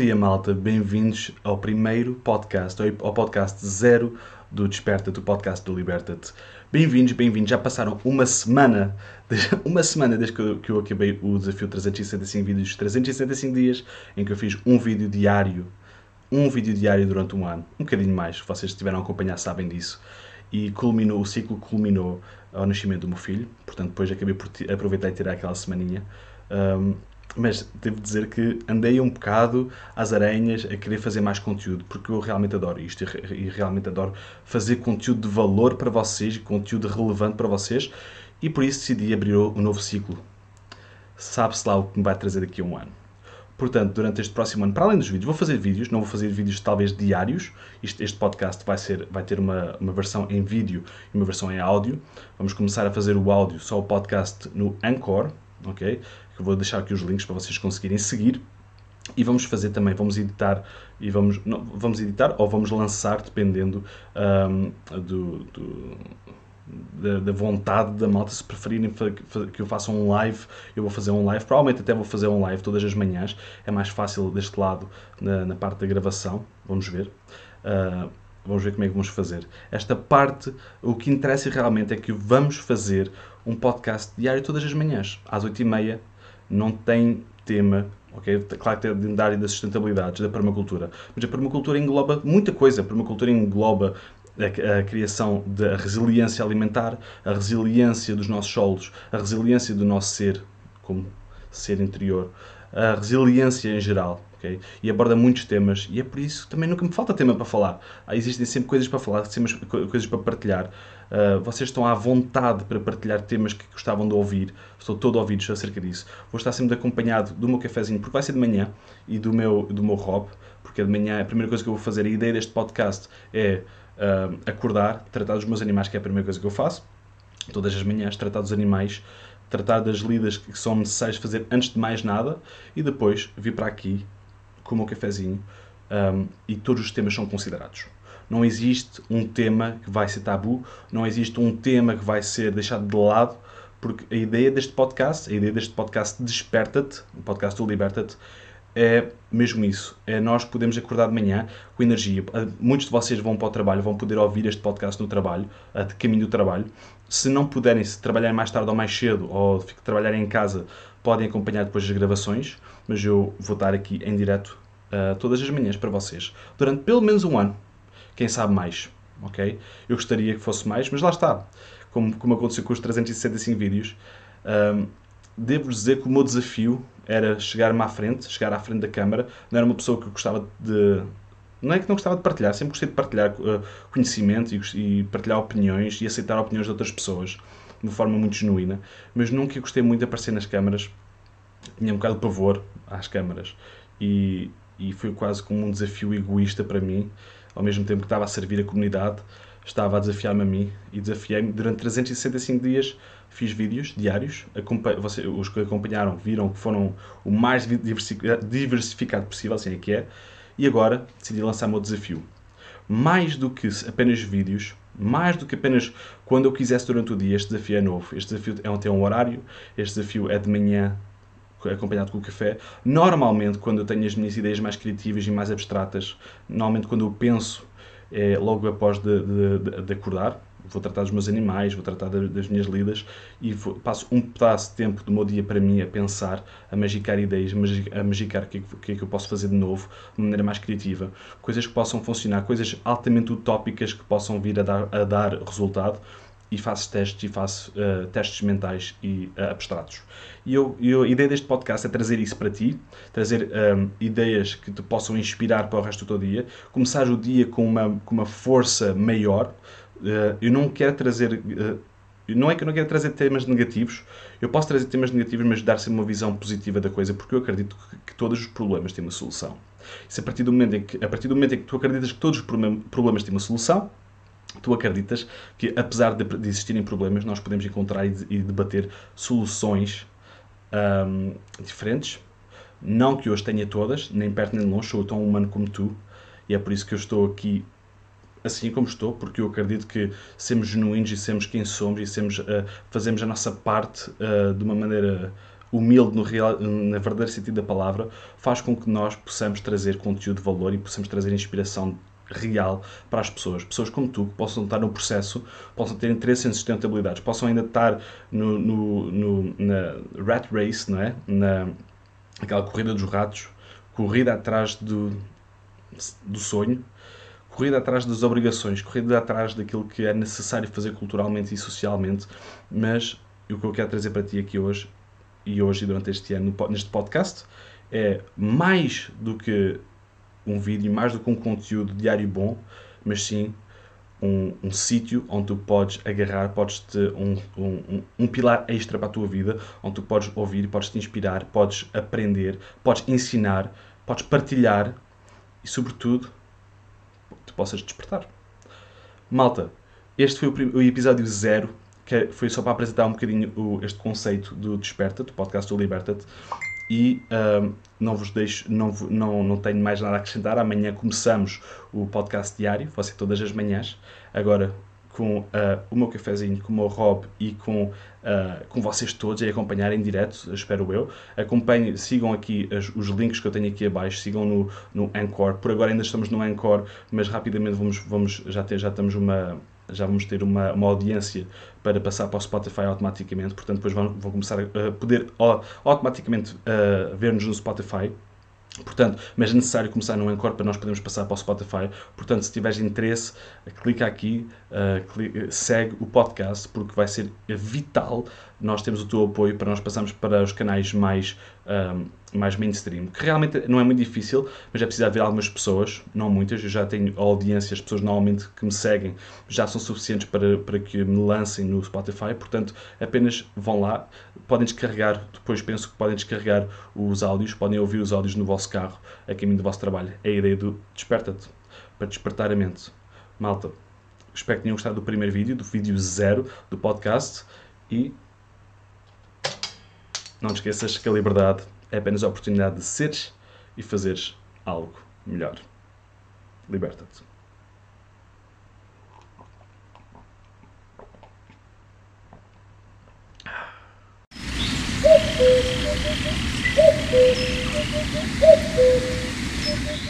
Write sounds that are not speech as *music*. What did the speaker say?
dia, malta. Bem-vindos ao primeiro podcast, ao podcast zero do Desperta, do podcast do Liberta-te. Bem-vindos, bem-vindos. Já passaram uma semana, *laughs* uma semana desde que eu, que eu acabei o desafio 365 vídeos, 365 dias, em que eu fiz um vídeo diário, um vídeo diário durante um ano, um bocadinho mais, vocês estiveram a acompanhar sabem disso. E culminou, o ciclo culminou ao nascimento do meu filho, portanto depois acabei por aproveitar e tirar aquela semaninha. Um, mas devo dizer que andei um bocado às aranhas a querer fazer mais conteúdo, porque eu realmente adoro isto e realmente adoro fazer conteúdo de valor para vocês, conteúdo relevante para vocês, e por isso decidi abrir um novo ciclo. Sabe-se lá o que me vai trazer daqui a um ano. Portanto, durante este próximo ano, para além dos vídeos, vou fazer vídeos, não vou fazer vídeos talvez diários. Este, este podcast vai, ser, vai ter uma, uma versão em vídeo e uma versão em áudio. Vamos começar a fazer o áudio, só o podcast no Anchor, ok? Eu vou deixar aqui os links para vocês conseguirem seguir. E vamos fazer também, vamos editar e vamos, não, vamos editar ou vamos lançar, dependendo um, do, do da, da, vontade da malta, se preferirem que eu faça um live, eu vou fazer um live. Provavelmente até vou fazer um live todas as manhãs. É mais fácil deste lado, na, na parte da gravação. Vamos ver. Uh, vamos ver como é que vamos fazer. Esta parte, o que interessa realmente é que vamos fazer um podcast diário todas as manhãs, às 8h30. Não tem tema, ok? Claro que tem da área da sustentabilidade, da permacultura. Mas a permacultura engloba muita coisa. A permacultura engloba a, a, criação da resiliência alimentar, a resiliência dos nossos solos, a resiliência do nosso ser, como ser interior, a resiliência em geral. Okay? E aborda muitos temas, e é por isso também nunca me falta tema para falar. Ah, existem sempre coisas para falar, sempre coisas para partilhar. Uh, vocês estão à vontade para partilhar temas que gostavam de ouvir. Estou todo ouvido acerca disso. Vou estar sempre acompanhado do meu cafezinho, porque vai ser de manhã, e do meu, do meu hobby, porque de manhã a primeira coisa que eu vou fazer, a ideia deste podcast é uh, acordar, tratar dos meus animais, que é a primeira coisa que eu faço, todas as manhãs, tratar dos animais, tratar das lidas que são necessárias fazer antes de mais nada e depois vir para aqui com o cafezinho um, e todos os temas são considerados. Não existe um tema que vai ser tabu, não existe um tema que vai ser deixado de lado, porque a ideia deste podcast, a ideia deste podcast Desperta-te, o podcast do Liberta-te, é mesmo isso. É nós podemos acordar de manhã com energia. Muitos de vocês vão para o trabalho, vão poder ouvir este podcast no trabalho, de caminho do trabalho. Se não puderem, se trabalharem mais tarde ou mais cedo, ou trabalharem em casa, podem acompanhar depois as gravações, mas eu vou estar aqui em direto uh, todas as manhãs para vocês, durante pelo menos um ano. Quem sabe mais, ok? Eu gostaria que fosse mais, mas lá está. Como, como aconteceu com os 365 vídeos, um, devo dizer que o meu desafio era chegar-me à frente, chegar à frente da câmara. Não era uma pessoa que gostava de. Não é que não gostava de partilhar, sempre gostei de partilhar uh, conhecimento e, partilhar opiniões e aceitar opiniões de outras pessoas de uma forma muito genuína, mas nunca gostei muito de aparecer nas câmaras. Tinha um bocado de pavor às câmaras e, e foi quase como um desafio egoísta para mim, ao mesmo tempo que estava a servir a comunidade estava a desafiar-me a mim e desafiei-me durante 365 dias. Fiz vídeos diários, você, os que acompanharam viram que foram o mais diversificado possível, assim é que é, e agora decidi lançar o meu desafio. Mais do que apenas vídeos, mais do que apenas quando eu quisesse durante o dia, este desafio é novo. Este desafio é tem um horário, este desafio é de manhã, acompanhado com o café. Normalmente, quando eu tenho as minhas ideias mais criativas e mais abstratas, normalmente quando eu penso é logo após de, de, de, acordar. Vou tratar dos meus animais, vou tratar das minhas lidas e vou, passo um pedaço de tempo do meu dia para mim a pensar, a magicar ideias, a magicar o que, é que é que eu posso fazer de novo, de maneira mais criativa. Coisas que possam funcionar, coisas altamente utópicas que possam vir a dar, a dar resultado e faço testes e faço uh, testes mentais e uh, abstratos. E eu, eu, a ideia deste podcast é trazer isso para ti, trazer um, ehm, ideias que te possam inspirar para o resto do teu dia, começar o dia com uma, com uma força maior. Uh, eu não quero trazer. não é que eu não quero trazer temas negativos, eu posso trazer temas negativos, mas dar-se uma visão positiva da coisa, porque eu acredito que, que todos os problemas têm uma solução. Se a partir do momento em que, a partir do momento em que tu acreditas que todos os problemas têm uma solução, tu acreditas que, apesar de, de existirem problemas, nós podemos encontrar e, e debater soluções um, diferentes? Não que hoje tenha todas, nem perto nem longe, sou tão humano como tu, e é por isso que eu estou aqui assim como estou, porque eu acredito que sermos genuínos e sermos quem somos e sermos, uh, fazemos a nossa parte uh, de uma maneira humilde no, real, na verdadeiro sentido da palavra, faz com que nós possamos trazer conteúdo de valor e possamos trazer inspiração real para as pessoas. Pessoas como tu, que possam estar no processo, possam ter interesse em sustentabilidades, possam ainda estar no, no, no na rat race, não é? Na, aquela corrida dos ratos, corrida atrás do, do sonho, corrida atrás das obrigações, corrida atrás daquilo que é necessário fazer culturalmente e socialmente, mas o que eu quero trazer para ti aqui hoje, e hoje e durante este ano, neste podcast, é mais do que um vídeo, mais do que um conteúdo diário bom, mas sim um, um sítio onde tu podes agarrar, podes ter um, um, um, pilar extra para a tua vida, onde tu podes ouvir, podes te inspirar, podes aprender, podes ensinar, podes partilhar e, sobretudo, tu possas despertar. Malta, este foi o, episódio zero, que foi só para apresentar um bocadinho o, este conceito do Desperta, do podcast do Liberta-te e uh, não vos deixo, não, não, não tenho mais nada a acrescentar. Amanhã começamos o podcast diário, vai ser todas as manhãs, agora com uh, o meu cafezinho, com o meu Rob e com, uh, com vocês todos a acompanhar em direto, espero eu. Acompanhem, sigam aqui as, os links que eu tenho aqui abaixo, sigam no, no Anchor. Por agora ainda estamos no Anchor, mas rapidamente vamos, vamos já, ter, já estamos uma já vamos ter uma, uma audiência para passar para o Spotify automaticamente, portanto depois vão, vão começar a poder automaticamente uh, ver-nos no Spotify. Portanto, mas é necessário começar no Anchor para nós podermos passar para o Spotify. Portanto, se tiveres interesse, clica aqui, uh, clica, segue o podcast, porque vai ser vital. Nós temos o teu apoio para nós passarmos para os canais mais um, mais mainstream, que realmente não é muito difícil, mas é preciso haver algumas pessoas, não muitas, eu já tenho audiência, as pessoas normalmente que me seguem já são suficientes para, para que me lancem no Spotify, portanto apenas vão lá, podem descarregar, depois penso que podem descarregar os áudios, podem ouvir os áudios no vosso carro, a caminho do vosso trabalho. É a ideia do Desperta-te, para despertar a mente. Malta, espero que tenham gostado do primeiro vídeo, do vídeo zero do podcast e não te esqueças que a liberdade é apenas a oportunidade de seres e fazeres algo melhor. Liberta-te. *laughs*